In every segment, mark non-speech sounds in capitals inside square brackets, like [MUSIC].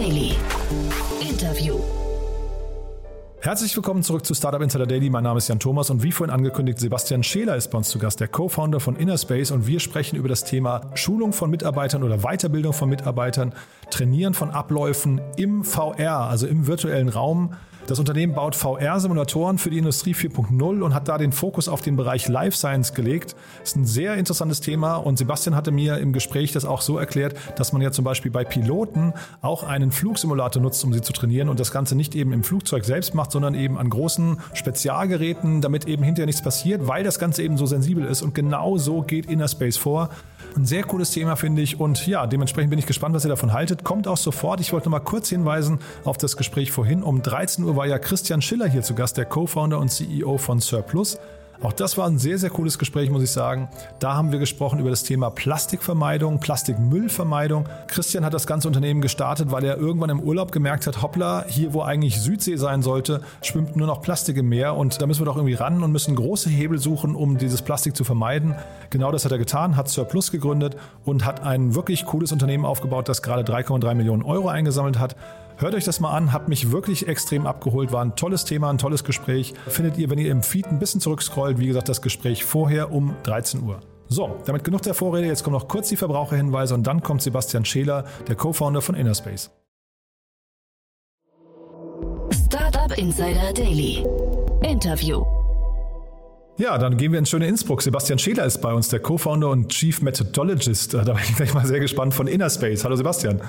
Daily. Interview. Herzlich willkommen zurück zu Startup Insider Daily. Mein Name ist Jan Thomas und wie vorhin angekündigt, Sebastian Scheler ist bei uns zu Gast, der Co-Founder von Innerspace und wir sprechen über das Thema Schulung von Mitarbeitern oder Weiterbildung von Mitarbeitern, Trainieren von Abläufen im VR, also im virtuellen Raum. Das Unternehmen baut VR-Simulatoren für die Industrie 4.0 und hat da den Fokus auf den Bereich Life Science gelegt. Das ist ein sehr interessantes Thema und Sebastian hatte mir im Gespräch das auch so erklärt, dass man ja zum Beispiel bei Piloten auch einen Flugsimulator nutzt, um sie zu trainieren und das Ganze nicht eben im Flugzeug selbst macht, sondern eben an großen Spezialgeräten, damit eben hinterher nichts passiert, weil das Ganze eben so sensibel ist und genau so geht Innerspace vor. Ein sehr cooles Thema, finde ich. Und ja, dementsprechend bin ich gespannt, was ihr davon haltet. Kommt auch sofort. Ich wollte noch mal kurz hinweisen auf das Gespräch vorhin. Um 13 Uhr war ja Christian Schiller hier zu Gast, der Co-Founder und CEO von Surplus. Auch das war ein sehr, sehr cooles Gespräch, muss ich sagen. Da haben wir gesprochen über das Thema Plastikvermeidung, Plastikmüllvermeidung. Christian hat das ganze Unternehmen gestartet, weil er irgendwann im Urlaub gemerkt hat, hoppla, hier wo eigentlich Südsee sein sollte, schwimmt nur noch Plastik im Meer und da müssen wir doch irgendwie ran und müssen große Hebel suchen, um dieses Plastik zu vermeiden. Genau das hat er getan, hat Surplus gegründet und hat ein wirklich cooles Unternehmen aufgebaut, das gerade 3,3 Millionen Euro eingesammelt hat. Hört euch das mal an, hat mich wirklich extrem abgeholt, war ein tolles Thema, ein tolles Gespräch. Findet ihr, wenn ihr im Feed ein bisschen zurückscrollt, wie gesagt, das Gespräch vorher um 13 Uhr. So, damit genug der Vorrede, jetzt kommen noch kurz die Verbraucherhinweise und dann kommt Sebastian Scheler, der Co-Founder von Innerspace. Startup Insider Daily. Interview. Ja, dann gehen wir ins schöne Innsbruck. Sebastian Scheler ist bei uns, der Co-Founder und Chief Methodologist. Da bin ich gleich mal sehr gespannt von Innerspace. Hallo Sebastian.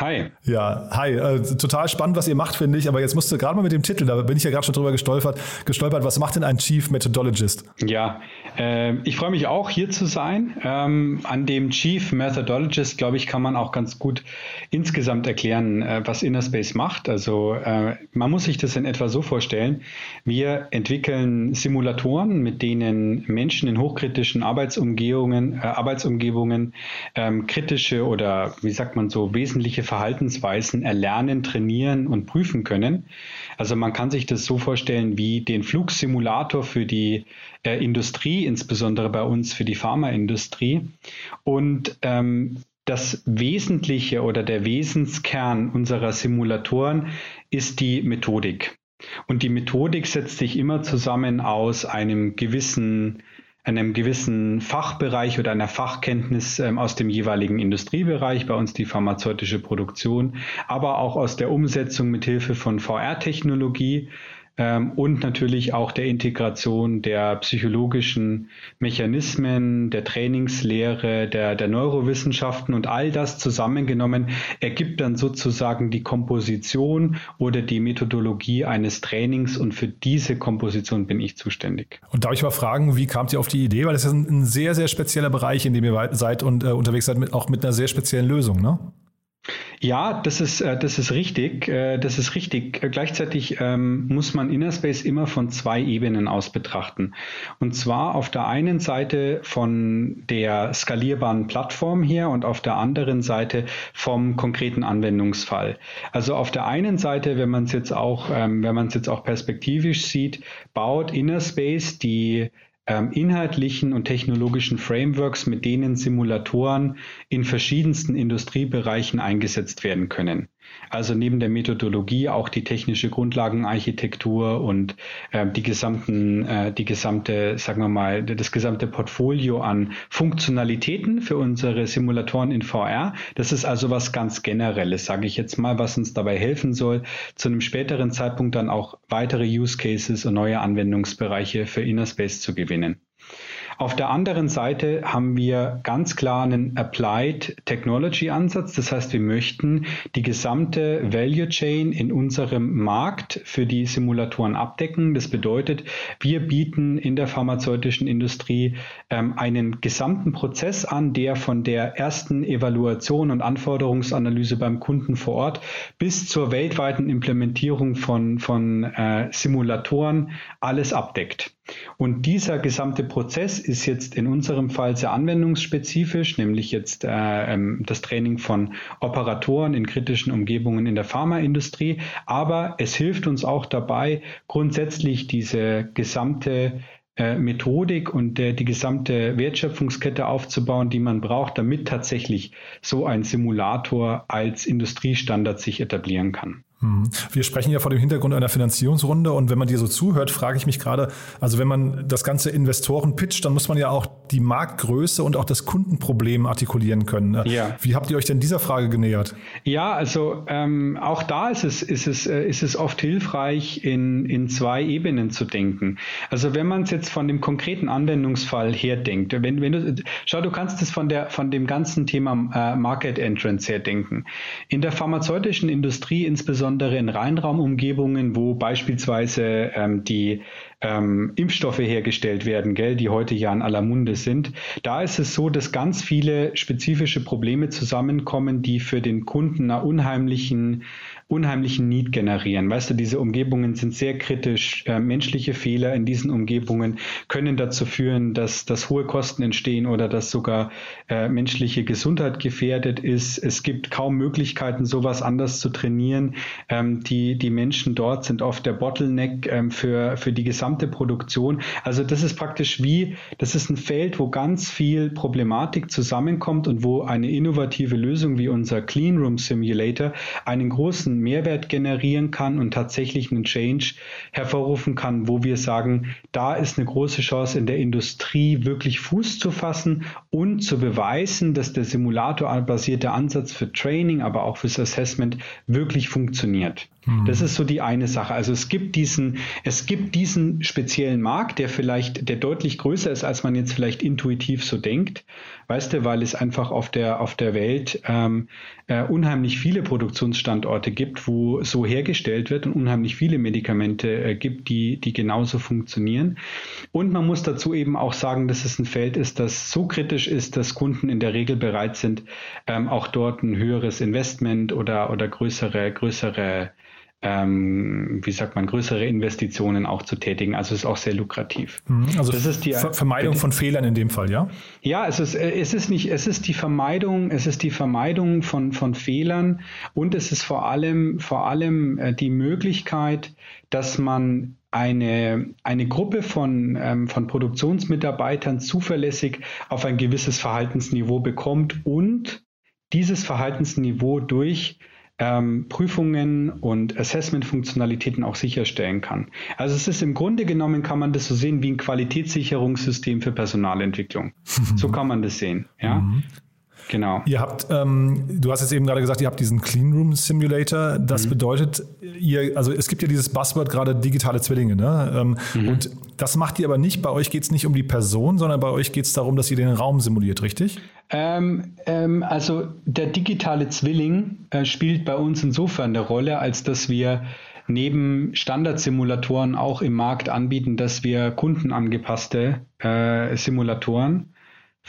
Hi. Ja, hi. Äh, total spannend, was ihr macht, finde ich. Aber jetzt musst du gerade mal mit dem Titel, da bin ich ja gerade schon drüber gestolpert, gestolpert. Was macht denn ein Chief Methodologist? Ja, äh, ich freue mich auch, hier zu sein. Ähm, an dem Chief Methodologist, glaube ich, kann man auch ganz gut insgesamt erklären, äh, was Innerspace macht. Also äh, man muss sich das in etwa so vorstellen. Wir entwickeln Simulatoren, mit denen Menschen in hochkritischen Arbeitsumgebungen, äh, Arbeitsumgebungen ähm, kritische oder wie sagt man so wesentliche Verhaltensweisen erlernen, trainieren und prüfen können. Also man kann sich das so vorstellen wie den Flugsimulator für die äh, Industrie, insbesondere bei uns für die Pharmaindustrie. Und ähm, das Wesentliche oder der Wesenskern unserer Simulatoren ist die Methodik. Und die Methodik setzt sich immer zusammen aus einem gewissen einem gewissen Fachbereich oder einer Fachkenntnis ähm, aus dem jeweiligen Industriebereich, bei uns die pharmazeutische Produktion, aber auch aus der Umsetzung mit Hilfe von VR-Technologie ähm, und natürlich auch der Integration der psychologischen Mechanismen, der Trainingslehre, der, der Neurowissenschaften und all das zusammengenommen ergibt dann sozusagen die Komposition oder die Methodologie eines Trainings und für diese Komposition bin ich zuständig. Und darf ich mal fragen, wie kamt ihr auf die Idee? Weil das ist ein sehr, sehr spezieller Bereich, in dem ihr seid und äh, unterwegs seid, mit, auch mit einer sehr speziellen Lösung, ne? Ja, das ist, äh, das ist richtig. Äh, das ist richtig. Äh, gleichzeitig ähm, muss man Innerspace immer von zwei Ebenen aus betrachten. Und zwar auf der einen Seite von der skalierbaren Plattform her und auf der anderen Seite vom konkreten Anwendungsfall. Also auf der einen Seite, wenn man es jetzt auch, ähm, wenn man es jetzt auch perspektivisch sieht, baut Innerspace die inhaltlichen und technologischen Frameworks, mit denen Simulatoren in verschiedensten Industriebereichen eingesetzt werden können. Also neben der Methodologie auch die technische Grundlagenarchitektur und äh, die gesamten, äh, die gesamte, sagen wir mal, das gesamte Portfolio an Funktionalitäten für unsere Simulatoren in VR. Das ist also was ganz Generelles, sage ich jetzt mal, was uns dabei helfen soll, zu einem späteren Zeitpunkt dann auch weitere Use Cases und neue Anwendungsbereiche für Innerspace zu gewinnen. Auf der anderen Seite haben wir ganz klar einen Applied Technology Ansatz. Das heißt, wir möchten die gesamte Value Chain in unserem Markt für die Simulatoren abdecken. Das bedeutet, wir bieten in der pharmazeutischen Industrie ähm, einen gesamten Prozess an, der von der ersten Evaluation und Anforderungsanalyse beim Kunden vor Ort bis zur weltweiten Implementierung von, von äh, Simulatoren alles abdeckt. Und dieser gesamte Prozess ist jetzt in unserem Fall sehr anwendungsspezifisch, nämlich jetzt äh, ähm, das Training von Operatoren in kritischen Umgebungen in der Pharmaindustrie. Aber es hilft uns auch dabei, grundsätzlich diese gesamte äh, Methodik und der, die gesamte Wertschöpfungskette aufzubauen, die man braucht, damit tatsächlich so ein Simulator als Industriestandard sich etablieren kann. Mhm. Wir sprechen ja vor dem Hintergrund einer Finanzierungsrunde und wenn man dir so zuhört, frage ich mich gerade, also wenn man das ganze Investoren pitcht, dann muss man ja auch die Marktgröße und auch das Kundenproblem artikulieren können. Ja. Wie habt ihr euch denn dieser Frage genähert? Ja, also ähm, auch da ist es, ist es, äh, ist es oft hilfreich, in, in zwei Ebenen zu denken. Also wenn man es jetzt von dem konkreten Anwendungsfall her denkt, wenn, wenn du, schau, du kannst es von der, von dem ganzen Thema äh, Market Entrance her denken. In der pharmazeutischen Industrie insbesondere insbesondere in Reinraumumgebungen, wo beispielsweise ähm, die ähm, Impfstoffe hergestellt werden, gell, die heute ja in aller Munde sind. Da ist es so, dass ganz viele spezifische Probleme zusammenkommen, die für den Kunden einer unheimlichen unheimlichen Need generieren. Weißt du, diese Umgebungen sind sehr kritisch. Äh, menschliche Fehler in diesen Umgebungen können dazu führen, dass, dass hohe Kosten entstehen oder dass sogar äh, menschliche Gesundheit gefährdet ist. Es gibt kaum Möglichkeiten, sowas anders zu trainieren. Ähm, die, die Menschen dort sind oft der Bottleneck ähm, für, für die gesamte Produktion. Also das ist praktisch wie, das ist ein Feld, wo ganz viel Problematik zusammenkommt und wo eine innovative Lösung wie unser Clean Room Simulator einen großen Mehrwert generieren kann und tatsächlich einen Change hervorrufen kann, wo wir sagen, da ist eine große Chance in der Industrie wirklich Fuß zu fassen und zu beweisen, dass der simulatorbasierte Ansatz für Training, aber auch fürs Assessment wirklich funktioniert. Mhm. Das ist so die eine Sache. Also es gibt diesen, es gibt diesen speziellen Markt, der vielleicht, der deutlich größer ist, als man jetzt vielleicht intuitiv so denkt. Weißt du, weil es einfach auf der, auf der Welt ähm, äh, unheimlich viele Produktionsstandorte gibt, wo so hergestellt wird und unheimlich viele Medikamente äh, gibt, die, die genauso funktionieren. Und man muss dazu eben auch sagen, dass es ein Feld ist, das so kritisch ist, dass Kunden in der Regel bereit sind, ähm, auch dort ein höheres Investment oder, oder größere, größere ähm, wie sagt man, größere Investitionen auch zu tätigen. Also es ist auch sehr lukrativ. Mhm, also das ist die Ver Vermeidung von Fehlern in dem Fall, ja? Ja, es ist, äh, es ist nicht, es ist die Vermeidung, es ist die Vermeidung von, von Fehlern und es ist vor allem, vor allem äh, die Möglichkeit, dass man eine, eine Gruppe von, ähm, von Produktionsmitarbeitern zuverlässig auf ein gewisses Verhaltensniveau bekommt und dieses Verhaltensniveau durch ähm, Prüfungen und Assessment-Funktionalitäten auch sicherstellen kann. Also es ist im Grunde genommen, kann man das so sehen wie ein Qualitätssicherungssystem für Personalentwicklung. [LAUGHS] so kann man das sehen. Ja? Mhm. Genau. Ihr habt, ähm, du hast jetzt eben gerade gesagt, ihr habt diesen Clean Room Simulator. Das mhm. bedeutet, ihr, also es gibt ja dieses Buzzword gerade digitale Zwillinge, ne? Ähm, mhm. Und das macht ihr aber nicht. Bei euch geht es nicht um die Person, sondern bei euch geht es darum, dass ihr den Raum simuliert, richtig? Ähm, ähm, also der digitale Zwilling äh, spielt bei uns insofern eine Rolle, als dass wir neben Standardsimulatoren auch im Markt anbieten, dass wir kundenangepasste äh, Simulatoren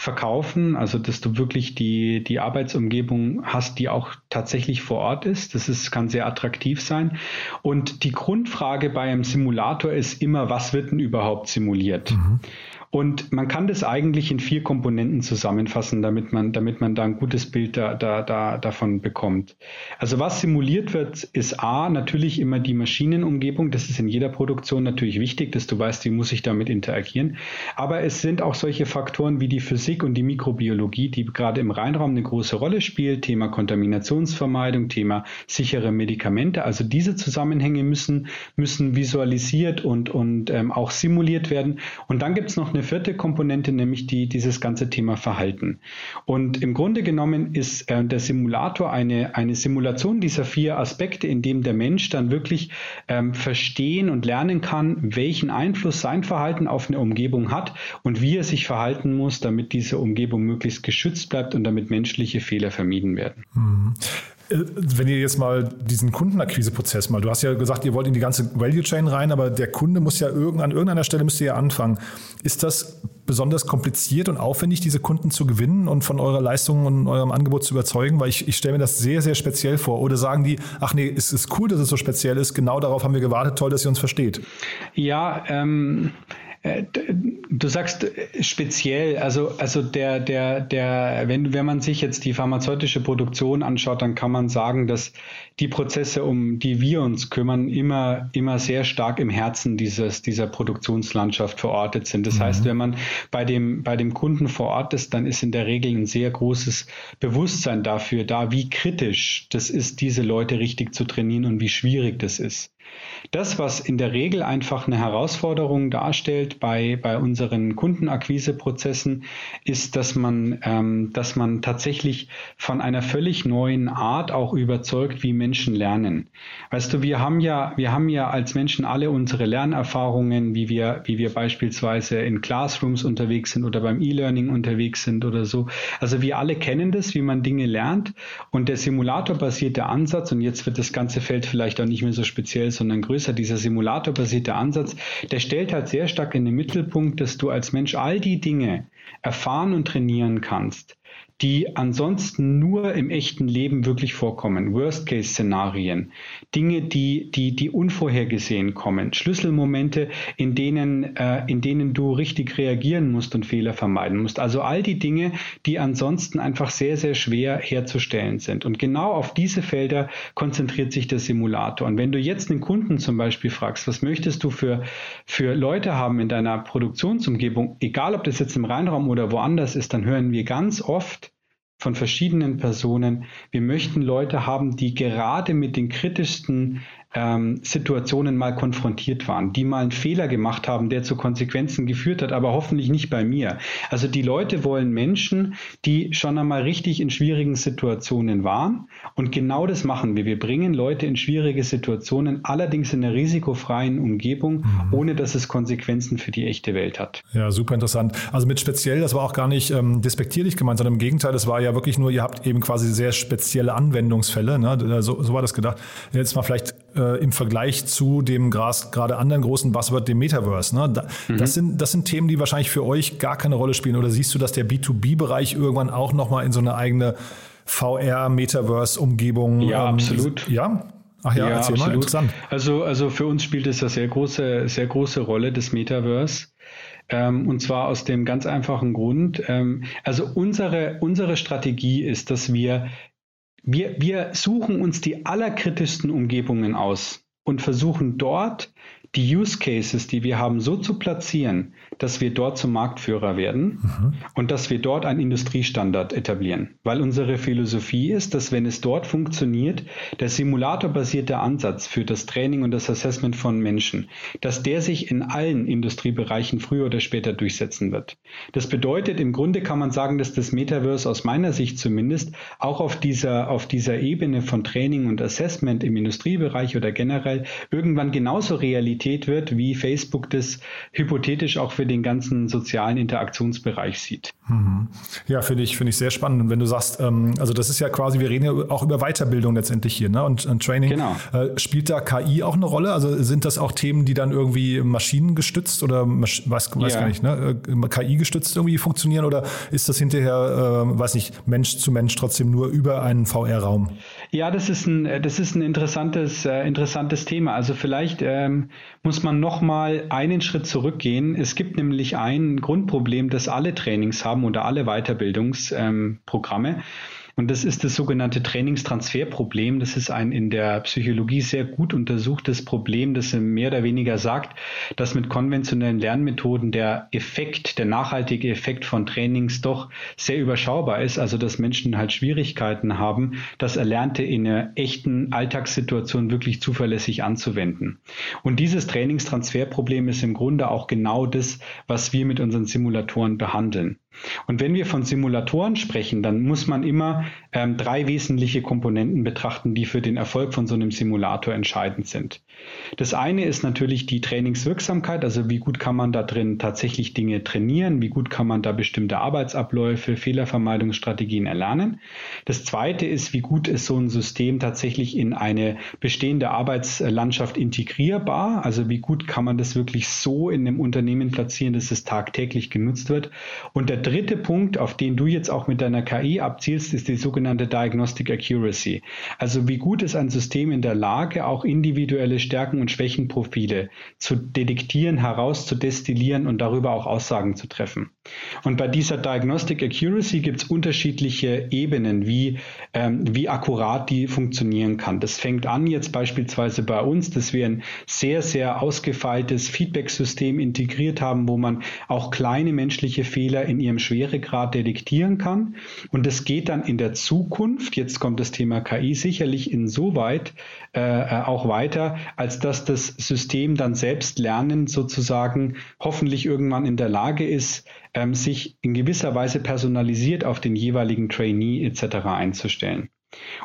verkaufen, also dass du wirklich die, die Arbeitsumgebung hast, die auch tatsächlich vor Ort ist. Das ist, kann sehr attraktiv sein. Und die Grundfrage bei einem Simulator ist immer, was wird denn überhaupt simuliert? Mhm. Und man kann das eigentlich in vier Komponenten zusammenfassen, damit man, damit man da ein gutes Bild da, da, da, davon bekommt. Also was simuliert wird, ist A, natürlich immer die Maschinenumgebung. Das ist in jeder Produktion natürlich wichtig, dass du weißt, wie muss ich damit interagieren. Aber es sind auch solche Faktoren wie die Physik und die Mikrobiologie, die gerade im Reinraum eine große Rolle spielt. Thema Kontaminationsvermeidung, Thema sichere Medikamente. Also diese Zusammenhänge müssen, müssen visualisiert und, und ähm, auch simuliert werden. Und dann gibt es noch eine eine vierte Komponente, nämlich die, dieses ganze Thema Verhalten. Und im Grunde genommen ist äh, der Simulator eine, eine Simulation dieser vier Aspekte, in dem der Mensch dann wirklich ähm, verstehen und lernen kann, welchen Einfluss sein Verhalten auf eine Umgebung hat und wie er sich verhalten muss, damit diese Umgebung möglichst geschützt bleibt und damit menschliche Fehler vermieden werden. Mhm. Äh, wenn ihr jetzt mal diesen Kundenakquiseprozess mal, du hast ja gesagt, ihr wollt in die ganze Value Chain rein, aber der Kunde muss ja irgend, an irgendeiner Stelle müsst ihr ja anfangen. Ist das besonders kompliziert und aufwendig, diese Kunden zu gewinnen und von eurer Leistung und eurem Angebot zu überzeugen? Weil ich, ich stelle mir das sehr, sehr speziell vor. Oder sagen die, ach nee, es ist cool, dass es so speziell ist, genau darauf haben wir gewartet, toll, dass ihr uns versteht. Ja, ähm, äh, du sagst äh, speziell, also, also der, der, der, wenn, wenn man sich jetzt die pharmazeutische Produktion anschaut, dann kann man sagen, dass die Prozesse, um die wir uns kümmern, immer, immer sehr stark im Herzen dieses, dieser Produktionslandschaft verortet sind. Das mhm. heißt, wenn man bei dem, bei dem Kunden vor Ort ist, dann ist in der Regel ein sehr großes Bewusstsein dafür da, wie kritisch das ist, diese Leute richtig zu trainieren und wie schwierig das ist. Das, was in der Regel einfach eine Herausforderung darstellt bei, bei unseren Kundenakquiseprozessen, ist, dass man, ähm, dass man tatsächlich von einer völlig neuen Art auch überzeugt, wie Menschen lernen. Weißt du, wir haben ja, wir haben ja als Menschen alle unsere Lernerfahrungen, wie wir, wie wir beispielsweise in Classrooms unterwegs sind oder beim E-Learning unterwegs sind oder so. Also wir alle kennen das, wie man Dinge lernt und der simulatorbasierte Ansatz, und jetzt wird das ganze Feld vielleicht auch nicht mehr so speziell, sondern größer, dieser simulatorbasierte Ansatz, der stellt halt sehr stark in den Mittelpunkt, dass du als Mensch all die Dinge erfahren und trainieren kannst, die ansonsten nur im echten Leben wirklich vorkommen. Worst-Case-Szenarien, Dinge, die, die, die unvorhergesehen kommen, Schlüsselmomente, in denen, äh, in denen du richtig reagieren musst und Fehler vermeiden musst. Also all die Dinge, die ansonsten einfach sehr, sehr schwer herzustellen sind. Und genau auf diese Felder konzentriert sich der Simulator. Und wenn du jetzt einen Kunden zum Beispiel fragst, was möchtest du für, für Leute haben in deiner Produktionsumgebung, egal ob das jetzt im Rheinraum oder woanders ist, dann hören wir ganz oft, von verschiedenen Personen. Wir möchten Leute haben, die gerade mit den kritischsten ähm, Situationen mal konfrontiert waren, die mal einen Fehler gemacht haben, der zu Konsequenzen geführt hat, aber hoffentlich nicht bei mir. Also die Leute wollen Menschen, die schon einmal richtig in schwierigen Situationen waren. Und genau das machen wir. Wir bringen Leute in schwierige Situationen, allerdings in einer risikofreien Umgebung, mhm. ohne dass es Konsequenzen für die echte Welt hat. Ja, super interessant. Also mit speziell, das war auch gar nicht ähm, despektierlich gemeint, sondern im Gegenteil, das war ja wirklich nur, ihr habt eben quasi sehr spezielle Anwendungsfälle. Ne? So, so war das gedacht. Jetzt mal vielleicht äh, im Vergleich zu dem gerade anderen großen Buzzword, dem Metaverse. Ne? Da, mhm. das, sind, das sind Themen, die wahrscheinlich für euch gar keine Rolle spielen. Oder siehst du, dass der B2B-Bereich irgendwann auch nochmal in so eine eigene VR-Metaverse-Umgebung? Ja, ähm, absolut. Ja? Ach ja, ja erzähl absolut. mal, interessant. Also, also für uns spielt es eine sehr große, sehr große Rolle, das Metaverse. Ähm, und zwar aus dem ganz einfachen Grund. Ähm, also unsere, unsere Strategie ist, dass wir wir, wir suchen uns die allerkritischsten Umgebungen aus und versuchen dort die Use Cases, die wir haben, so zu platzieren, dass wir dort zum Marktführer werden mhm. und dass wir dort einen Industriestandard etablieren. Weil unsere Philosophie ist, dass wenn es dort funktioniert, der simulatorbasierte Ansatz für das Training und das Assessment von Menschen, dass der sich in allen Industriebereichen früher oder später durchsetzen wird. Das bedeutet, im Grunde kann man sagen, dass das Metaverse aus meiner Sicht zumindest auch auf dieser, auf dieser Ebene von Training und Assessment im Industriebereich oder generell irgendwann genauso Realität wird, wie Facebook das hypothetisch auch für den ganzen sozialen Interaktionsbereich sieht. Mhm. Ja, finde ich, finde ich sehr spannend. Und wenn du sagst, ähm, also das ist ja quasi, wir reden ja auch über Weiterbildung letztendlich hier, ne? Und, und Training. Genau. Äh, spielt da KI auch eine Rolle? Also sind das auch Themen, die dann irgendwie maschinengestützt oder weiß, weiß ja. gar nicht, ne? Äh, KI gestützt irgendwie funktionieren oder ist das hinterher, äh, weiß nicht, Mensch zu Mensch trotzdem nur über einen VR-Raum? Ja, das ist ein, das ist ein interessantes, äh, interessantes Thema. Also vielleicht ähm, muss man noch mal einen Schritt zurückgehen. Es gibt nämlich ein Grundproblem, das alle Trainings haben oder alle Weiterbildungsprogramme. Ähm, und das ist das sogenannte Trainingstransferproblem. Das ist ein in der Psychologie sehr gut untersuchtes Problem, das mehr oder weniger sagt, dass mit konventionellen Lernmethoden der Effekt, der nachhaltige Effekt von Trainings doch sehr überschaubar ist. Also dass Menschen halt Schwierigkeiten haben, das Erlernte in einer echten Alltagssituation wirklich zuverlässig anzuwenden. Und dieses Trainingstransferproblem ist im Grunde auch genau das, was wir mit unseren Simulatoren behandeln. Und wenn wir von Simulatoren sprechen, dann muss man immer ähm, drei wesentliche Komponenten betrachten, die für den Erfolg von so einem Simulator entscheidend sind. Das eine ist natürlich die Trainingswirksamkeit, also wie gut kann man da drin tatsächlich Dinge trainieren, wie gut kann man da bestimmte Arbeitsabläufe, Fehlervermeidungsstrategien erlernen. Das zweite ist, wie gut ist so ein System tatsächlich in eine bestehende Arbeitslandschaft integrierbar, also wie gut kann man das wirklich so in einem Unternehmen platzieren, dass es tagtäglich genutzt wird. Und der dritte Punkt, auf den du jetzt auch mit deiner KI abzielst, ist die sogenannte Diagnostic Accuracy. Also wie gut ist ein System in der Lage, auch individuelle Stärken und Schwächenprofile zu detektieren, herauszudestillieren und darüber auch Aussagen zu treffen. Und bei dieser Diagnostic Accuracy gibt es unterschiedliche Ebenen, wie, ähm, wie akkurat die funktionieren kann. Das fängt an jetzt beispielsweise bei uns, dass wir ein sehr, sehr ausgefeiltes Feedback-System integriert haben, wo man auch kleine menschliche Fehler in ihrem Schweregrad detektieren kann. Und das geht dann in der Zukunft, jetzt kommt das Thema KI sicherlich insoweit äh, äh, auch weiter, als dass das System dann selbst lernen sozusagen hoffentlich irgendwann in der Lage ist, ähm, sich in gewisser Weise personalisiert auf den jeweiligen Trainee etc. einzustellen.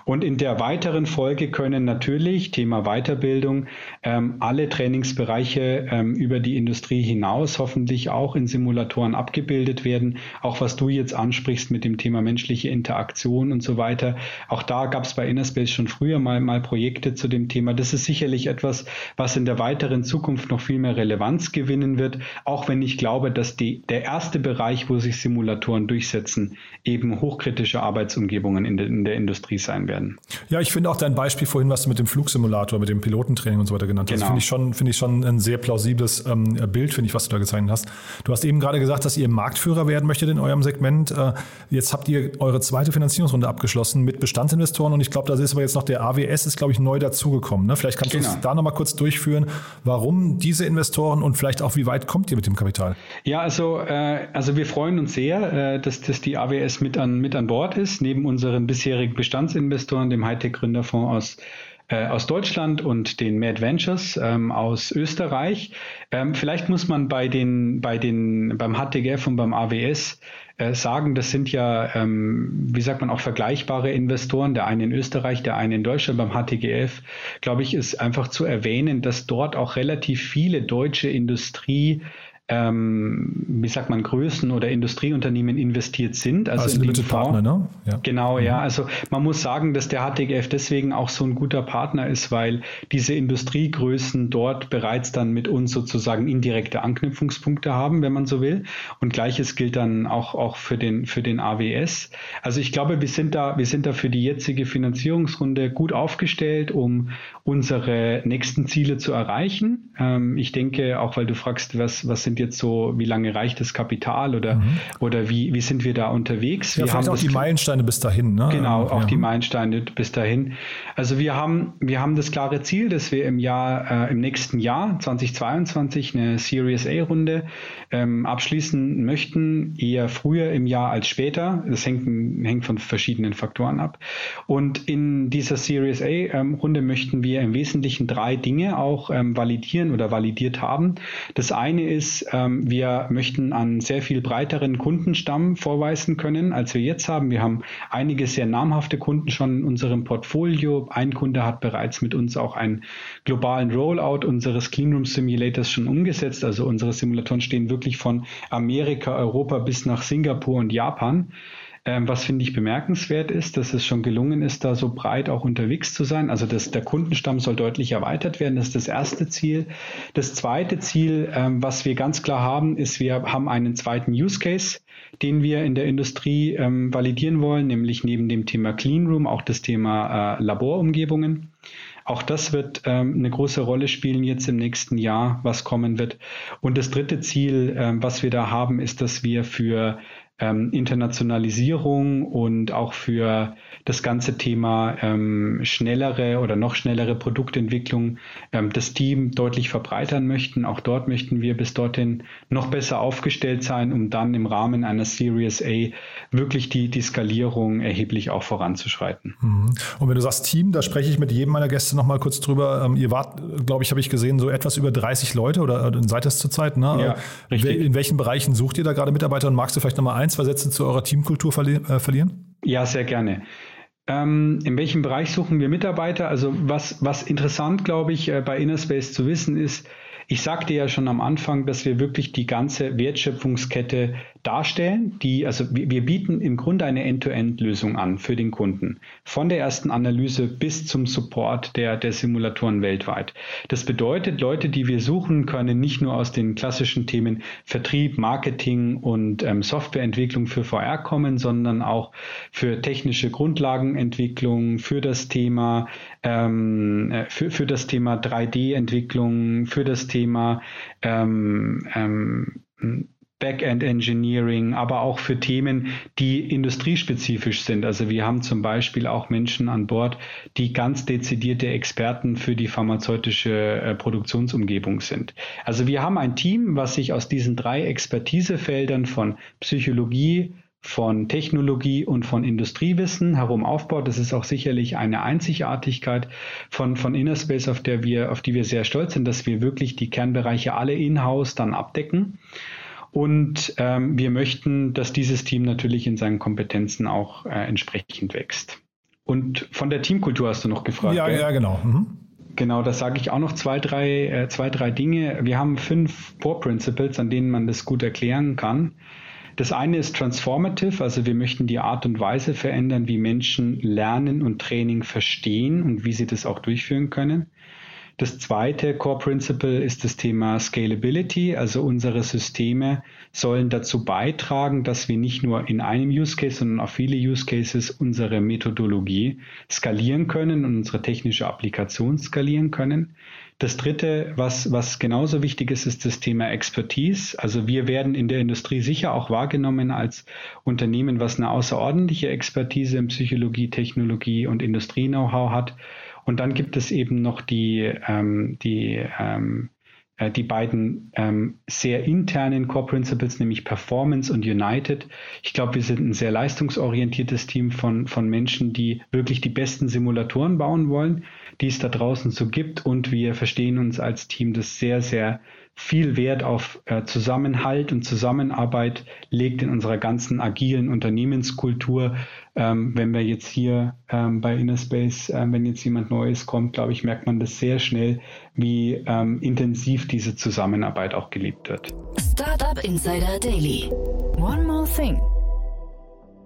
Und in der weiteren Folge können natürlich, Thema Weiterbildung, ähm, alle Trainingsbereiche ähm, über die Industrie hinaus hoffentlich auch in Simulatoren abgebildet werden. Auch was du jetzt ansprichst mit dem Thema menschliche Interaktion und so weiter. Auch da gab es bei Innerspace schon früher mal, mal Projekte zu dem Thema. Das ist sicherlich etwas, was in der weiteren Zukunft noch viel mehr Relevanz gewinnen wird. Auch wenn ich glaube, dass die, der erste Bereich, wo sich Simulatoren durchsetzen, eben hochkritische Arbeitsumgebungen in, de, in der Industrie Profis sein werden. Ja, ich finde auch dein Beispiel vorhin, was du mit dem Flugsimulator, mit dem Pilotentraining und so weiter genannt hast, genau. finde ich schon, finde ich schon ein sehr plausibles ähm, Bild, finde ich, was du da gezeichnet hast. Du hast eben gerade gesagt, dass ihr Marktführer werden möchtet in eurem Segment. Äh, jetzt habt ihr eure zweite Finanzierungsrunde abgeschlossen mit Bestandsinvestoren und ich glaube, da ist aber jetzt noch der AWS ist, glaube ich, neu dazugekommen. Ne? Vielleicht kannst genau. du uns da nochmal kurz durchführen, warum diese Investoren und vielleicht auch, wie weit kommt ihr mit dem Kapital? Ja, also, äh, also wir freuen uns sehr, äh, dass, dass die AWS mit an, mit an Bord ist, neben unseren bisherigen Bestands Finanzinvestoren, dem Hightech-Gründerfonds aus äh, aus Deutschland und den Mad Ventures ähm, aus Österreich. Ähm, vielleicht muss man bei den, bei den, beim HTGF und beim AWS äh, sagen, das sind ja, ähm, wie sagt man, auch vergleichbare Investoren, der eine in Österreich, der eine in Deutschland. Beim HTGF, glaube ich, ist einfach zu erwähnen, dass dort auch relativ viele deutsche Industrie ähm, wie sagt man, Größen oder Industrieunternehmen investiert sind. Also, also in Limited Partner, ne? Ja. Genau, mhm. ja. Also man muss sagen, dass der HTGF deswegen auch so ein guter Partner ist, weil diese Industriegrößen dort bereits dann mit uns sozusagen indirekte Anknüpfungspunkte haben, wenn man so will. Und gleiches gilt dann auch, auch für den, für den AWS. Also ich glaube, wir sind da, wir sind da für die jetzige Finanzierungsrunde gut aufgestellt, um unsere nächsten Ziele zu erreichen. Ähm, ich denke, auch weil du fragst, was, was sind sind jetzt so, wie lange reicht das Kapital oder, mhm. oder wie, wie sind wir da unterwegs? Ja, wir haben auch die Meilensteine bis dahin. Ne? Genau, auch ja. die Meilensteine bis dahin. Also wir haben, wir haben das klare Ziel, dass wir im Jahr, äh, im nächsten Jahr 2022 eine Series A-Runde ähm, abschließen möchten, eher früher im Jahr als später. Das hängt, hängt von verschiedenen Faktoren ab. Und in dieser Series A-Runde ähm, möchten wir im Wesentlichen drei Dinge auch ähm, validieren oder validiert haben. Das eine ist, ähm, wir möchten einen sehr viel breiteren Kundenstamm vorweisen können, als wir jetzt haben. Wir haben einige sehr namhafte Kunden schon in unserem Portfolio. Ein Kunde hat bereits mit uns auch einen globalen Rollout unseres Cleanroom Simulators schon umgesetzt. Also unsere Simulatoren stehen wirklich von Amerika, Europa bis nach Singapur und Japan. Ähm, was finde ich bemerkenswert ist, dass es schon gelungen ist, da so breit auch unterwegs zu sein. Also das, der Kundenstamm soll deutlich erweitert werden. Das ist das erste Ziel. Das zweite Ziel, ähm, was wir ganz klar haben, ist, wir haben einen zweiten Use Case, den wir in der Industrie ähm, validieren wollen, nämlich neben dem Thema Clean Room auch das Thema äh, Laborumgebungen. Auch das wird ähm, eine große Rolle spielen jetzt im nächsten Jahr, was kommen wird. Und das dritte Ziel, ähm, was wir da haben, ist, dass wir für ähm, Internationalisierung und auch für das ganze Thema ähm, schnellere oder noch schnellere Produktentwicklung ähm, das Team deutlich verbreitern möchten. Auch dort möchten wir bis dorthin noch besser aufgestellt sein, um dann im Rahmen einer Series A wirklich die, die Skalierung erheblich auch voranzuschreiten. Mhm. Und wenn du sagst Team, da spreche ich mit jedem meiner Gäste noch mal kurz drüber. Ähm, ihr wart, glaube ich, habe ich gesehen, so etwas über 30 Leute oder seid es zurzeit? Ne? Ja, richtig. In welchen Bereichen sucht ihr da gerade Mitarbeiter und magst du vielleicht noch mal ein, zwei Sätze zu eurer Teamkultur verli äh, verlieren? Ja, sehr gerne. Ähm, in welchem Bereich suchen wir Mitarbeiter? Also was, was interessant, glaube ich, äh, bei Innerspace zu wissen ist, ich sagte ja schon am Anfang, dass wir wirklich die ganze Wertschöpfungskette darstellen, die, also wir bieten im Grunde eine End-to-End-Lösung an für den Kunden. Von der ersten Analyse bis zum Support der, der Simulatoren weltweit. Das bedeutet, Leute, die wir suchen, können nicht nur aus den klassischen Themen Vertrieb, Marketing und ähm, Softwareentwicklung für VR kommen, sondern auch für technische Grundlagenentwicklung, für das Thema, ähm, äh, für, für das Thema 3D-Entwicklung, für das Thema ähm, ähm, Backend Engineering, aber auch für Themen, die industriespezifisch sind. Also wir haben zum Beispiel auch Menschen an Bord, die ganz dezidierte Experten für die pharmazeutische äh, Produktionsumgebung sind. Also wir haben ein Team, was sich aus diesen drei Expertisefeldern von Psychologie, von Technologie und von Industriewissen herum aufbaut. Das ist auch sicherlich eine Einzigartigkeit von, von Innerspace, auf der wir, auf die wir sehr stolz sind, dass wir wirklich die Kernbereiche alle in-house dann abdecken. Und ähm, wir möchten, dass dieses Team natürlich in seinen Kompetenzen auch äh, entsprechend wächst. Und von der Teamkultur hast du noch gefragt. Ja, gell? ja, genau. Mhm. Genau, da sage ich auch noch zwei drei, äh, zwei, drei Dinge. Wir haben fünf Core Principles, an denen man das gut erklären kann. Das eine ist transformative, also wir möchten die Art und Weise verändern, wie Menschen Lernen und Training verstehen und wie sie das auch durchführen können. Das zweite Core Principle ist das Thema Scalability. Also unsere Systeme sollen dazu beitragen, dass wir nicht nur in einem Use Case, sondern auf viele Use Cases unsere Methodologie skalieren können und unsere technische Applikation skalieren können. Das dritte, was, was genauso wichtig ist, ist das Thema Expertise. Also wir werden in der Industrie sicher auch wahrgenommen als Unternehmen, was eine außerordentliche Expertise in Psychologie, Technologie und Industrie-Know-how hat. Und dann gibt es eben noch die, ähm, die, ähm, äh, die beiden ähm, sehr internen Core Principles, nämlich Performance und United. Ich glaube, wir sind ein sehr leistungsorientiertes Team von, von Menschen, die wirklich die besten Simulatoren bauen wollen, die es da draußen so gibt. Und wir verstehen uns als Team, das sehr, sehr viel Wert auf äh, Zusammenhalt und Zusammenarbeit legt in unserer ganzen agilen Unternehmenskultur. Ähm, wenn wir jetzt hier ähm, bei Innerspace, äh, wenn jetzt jemand Neues kommt, glaube ich, merkt man das sehr schnell, wie ähm, intensiv diese Zusammenarbeit auch gelebt wird. Startup Insider Daily. One more thing.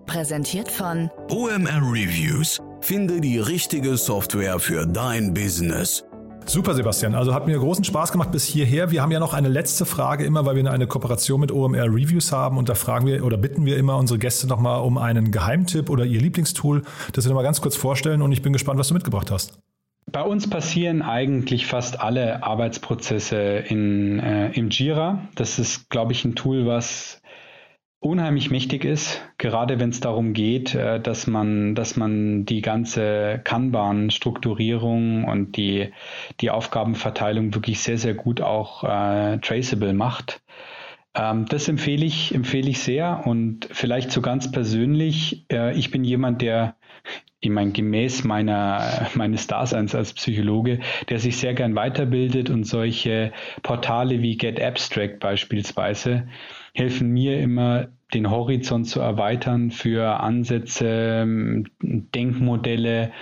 Präsentiert von OMR Reviews. Finde die richtige Software für dein Business. Super, Sebastian. Also hat mir großen Spaß gemacht bis hierher. Wir haben ja noch eine letzte Frage immer, weil wir eine Kooperation mit OMR Reviews haben und da fragen wir oder bitten wir immer unsere Gäste nochmal um einen Geheimtipp oder ihr Lieblingstool, das sie nochmal ganz kurz vorstellen und ich bin gespannt, was du mitgebracht hast. Bei uns passieren eigentlich fast alle Arbeitsprozesse in, äh, im Jira. Das ist, glaube ich, ein Tool, was unheimlich mächtig ist, gerade wenn es darum geht, äh, dass man, dass man die ganze Kanban-Strukturierung und die, die Aufgabenverteilung wirklich sehr, sehr gut auch äh, traceable macht. Ähm, das empfehle ich, empfehle ich sehr und vielleicht so ganz persönlich, äh, ich bin jemand, der ich meine, gemäß meiner, meines Daseins als Psychologe, der sich sehr gern weiterbildet und solche Portale wie Get Abstract beispielsweise helfen mir immer, den Horizont zu erweitern für Ansätze, Denkmodelle,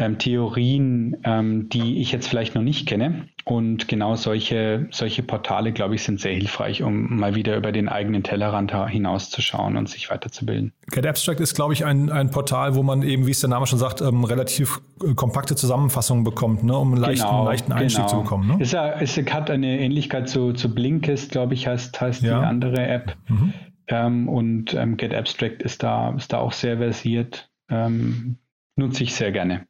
ähm, Theorien, ähm, die ich jetzt vielleicht noch nicht kenne. Und genau solche, solche Portale, glaube ich, sind sehr hilfreich, um mal wieder über den eigenen Tellerrand hinauszuschauen und sich weiterzubilden. Get Abstract ist, glaube ich, ein, ein Portal, wo man eben, wie es der Name schon sagt, ähm, relativ äh, kompakte Zusammenfassungen bekommt, ne, um einen leichten, genau, leichten Einstieg genau. zu bekommen. Ne? Es, es hat eine Ähnlichkeit zu, zu Blinkist, glaube ich, heißt, heißt ja. die andere App. Mhm. Ähm, und ähm, Get Abstract ist da, ist da auch sehr versiert. Ähm, nutze ich sehr gerne.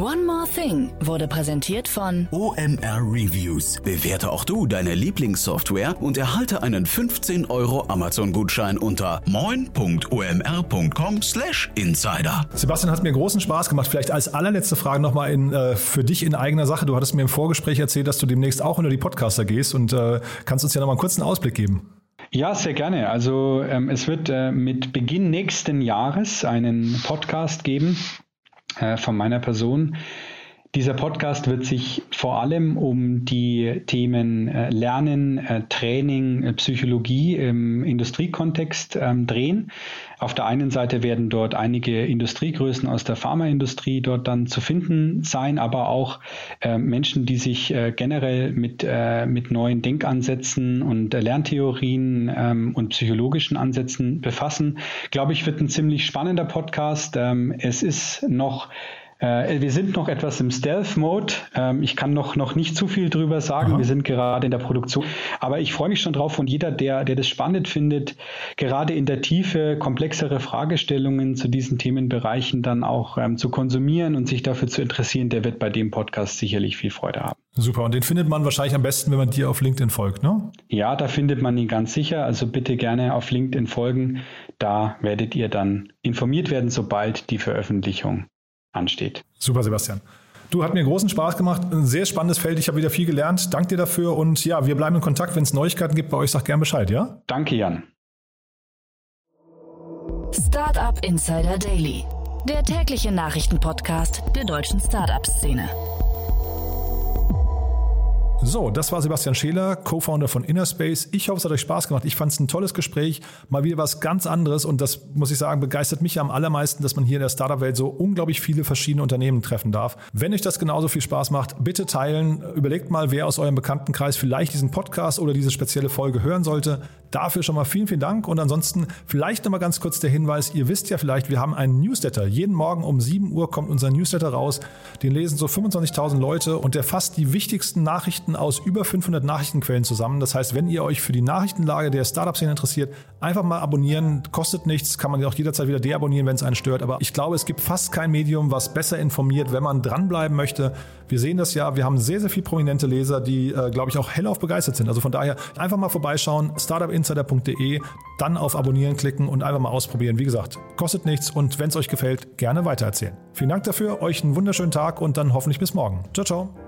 One More Thing wurde präsentiert von OMR Reviews. Bewerte auch du deine Lieblingssoftware und erhalte einen 15 Euro Amazon-Gutschein unter moin.omr.com/insider. Sebastian hat mir großen Spaß gemacht. Vielleicht als allerletzte Frage nochmal in, äh, für dich in eigener Sache. Du hattest mir im Vorgespräch erzählt, dass du demnächst auch unter die Podcaster gehst und äh, kannst uns ja nochmal einen kurzen Ausblick geben. Ja, sehr gerne. Also ähm, es wird äh, mit Beginn nächsten Jahres einen Podcast geben äh, von meiner Person. Dieser Podcast wird sich vor allem um die Themen äh, Lernen, äh, Training, äh, Psychologie im Industriekontext ähm, drehen. Auf der einen Seite werden dort einige Industriegrößen aus der Pharmaindustrie dort dann zu finden sein, aber auch Menschen, die sich generell mit, mit neuen Denkansätzen und Lerntheorien ähm, und psychologischen Ansätzen befassen. Glaube ich, wird ein ziemlich spannender Podcast. Ähm, es ist noch äh, wir sind noch etwas im Stealth-Mode. Ähm, ich kann noch, noch nicht zu viel drüber sagen. Aha. Wir sind gerade in der Produktion. Aber ich freue mich schon drauf und jeder, der, der das spannend findet, gerade in der Tiefe komplexere Fragestellungen zu diesen Themenbereichen dann auch ähm, zu konsumieren und sich dafür zu interessieren, der wird bei dem Podcast sicherlich viel Freude haben. Super. Und den findet man wahrscheinlich am besten, wenn man dir auf LinkedIn folgt, ne? Ja, da findet man ihn ganz sicher. Also bitte gerne auf LinkedIn folgen. Da werdet ihr dann informiert werden, sobald die Veröffentlichung ansteht. Super, Sebastian. Du, hat mir großen Spaß gemacht. Ein sehr spannendes Feld. Ich habe wieder viel gelernt. Dank dir dafür. Und ja, wir bleiben in Kontakt. Wenn es Neuigkeiten gibt bei euch, sag gern Bescheid, ja? Danke, Jan. Startup Insider Daily. Der tägliche Nachrichtenpodcast der deutschen Startup-Szene. So, das war Sebastian Scheler, Co-Founder von Innerspace. Ich hoffe, es hat euch Spaß gemacht. Ich fand es ein tolles Gespräch, mal wieder was ganz anderes und das muss ich sagen, begeistert mich am allermeisten, dass man hier in der Startup-Welt so unglaublich viele verschiedene Unternehmen treffen darf. Wenn euch das genauso viel Spaß macht, bitte teilen. Überlegt mal, wer aus eurem Bekanntenkreis vielleicht diesen Podcast oder diese spezielle Folge hören sollte. Dafür schon mal vielen, vielen Dank und ansonsten vielleicht nochmal ganz kurz der Hinweis, ihr wisst ja vielleicht, wir haben einen Newsletter. Jeden Morgen um 7 Uhr kommt unser Newsletter raus. Den lesen so 25.000 Leute und der fasst die wichtigsten Nachrichten Nachrichten aus über 500 Nachrichtenquellen zusammen. Das heißt, wenn ihr euch für die Nachrichtenlage der Startup-Szene interessiert, einfach mal abonnieren. Kostet nichts, kann man auch jederzeit wieder deabonnieren, wenn es einen stört. Aber ich glaube, es gibt fast kein Medium, was besser informiert, wenn man dranbleiben möchte. Wir sehen das ja, wir haben sehr, sehr viele prominente Leser, die, äh, glaube ich, auch hellauf begeistert sind. Also von daher einfach mal vorbeischauen, startupinsider.de, dann auf Abonnieren klicken und einfach mal ausprobieren. Wie gesagt, kostet nichts und wenn es euch gefällt, gerne weitererzählen. Vielen Dank dafür, euch einen wunderschönen Tag und dann hoffentlich bis morgen. Ciao, ciao.